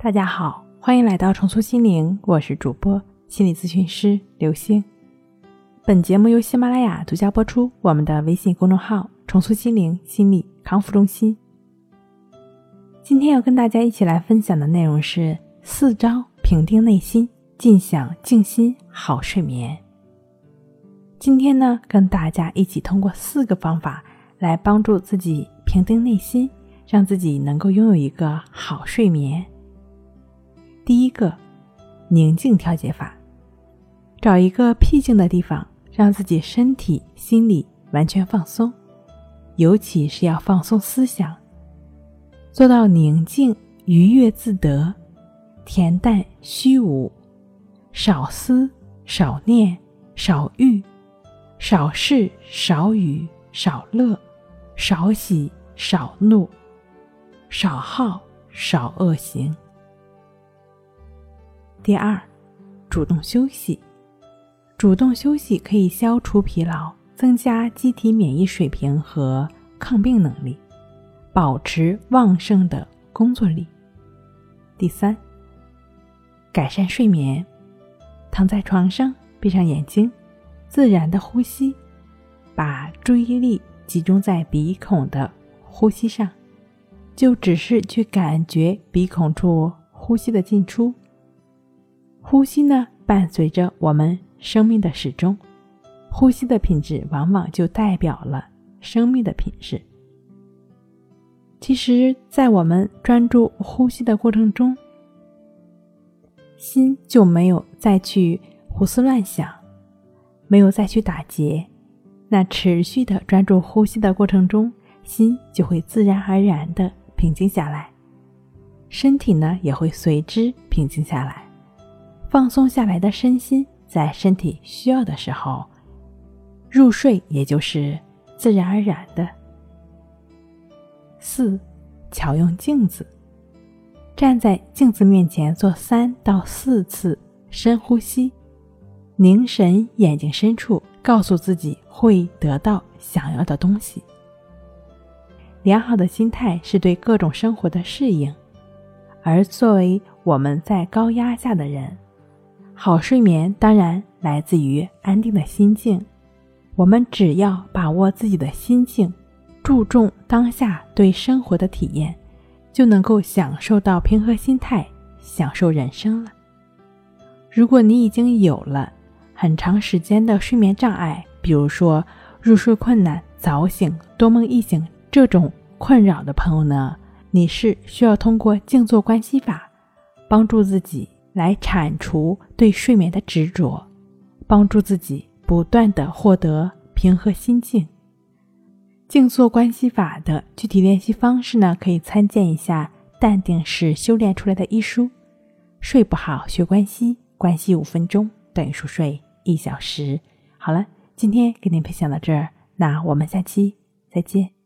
大家好，欢迎来到重塑心灵，我是主播心理咨询师刘星。本节目由喜马拉雅独家播出。我们的微信公众号“重塑心灵心理康复中心”。今天要跟大家一起来分享的内容是四招平定内心，尽享静心好睡眠。今天呢，跟大家一起通过四个方法来帮助自己平定内心，让自己能够拥有一个好睡眠。第一个，宁静调节法，找一个僻静的地方，让自己身体、心理完全放松，尤其是要放松思想，做到宁静、愉悦自得、恬淡虚无，少思、少念、少欲、少事、少语、少乐、少喜、少怒、少好、少恶行。第二，主动休息。主动休息可以消除疲劳，增加机体免疫水平和抗病能力，保持旺盛的工作力。第三，改善睡眠。躺在床上，闭上眼睛，自然的呼吸，把注意力集中在鼻孔的呼吸上，就只是去感觉鼻孔处呼吸的进出。呼吸呢，伴随着我们生命的始终，呼吸的品质往往就代表了生命的品质。其实，在我们专注呼吸的过程中，心就没有再去胡思乱想，没有再去打结。那持续的专注呼吸的过程中，心就会自然而然的平静下来，身体呢也会随之平静下来。放松下来的身心，在身体需要的时候入睡，也就是自然而然的。四，巧用镜子，站在镜子面前做三到四次深呼吸，凝神眼睛深处，告诉自己会得到想要的东西。良好的心态是对各种生活的适应，而作为我们在高压下的人。好睡眠当然来自于安定的心境。我们只要把握自己的心境，注重当下对生活的体验，就能够享受到平和心态，享受人生了。如果你已经有了很长时间的睡眠障碍，比如说入睡困难、早醒、多梦易醒这种困扰的朋友呢，你是需要通过静坐观息法帮助自己。来铲除对睡眠的执着，帮助自己不断的获得平和心境。静坐观息法的具体练习方式呢，可以参见一下《淡定是修炼出来的》一书。睡不好学关息，关息五分钟等于熟睡一小时。好了，今天给您分享到这儿，那我们下期再见。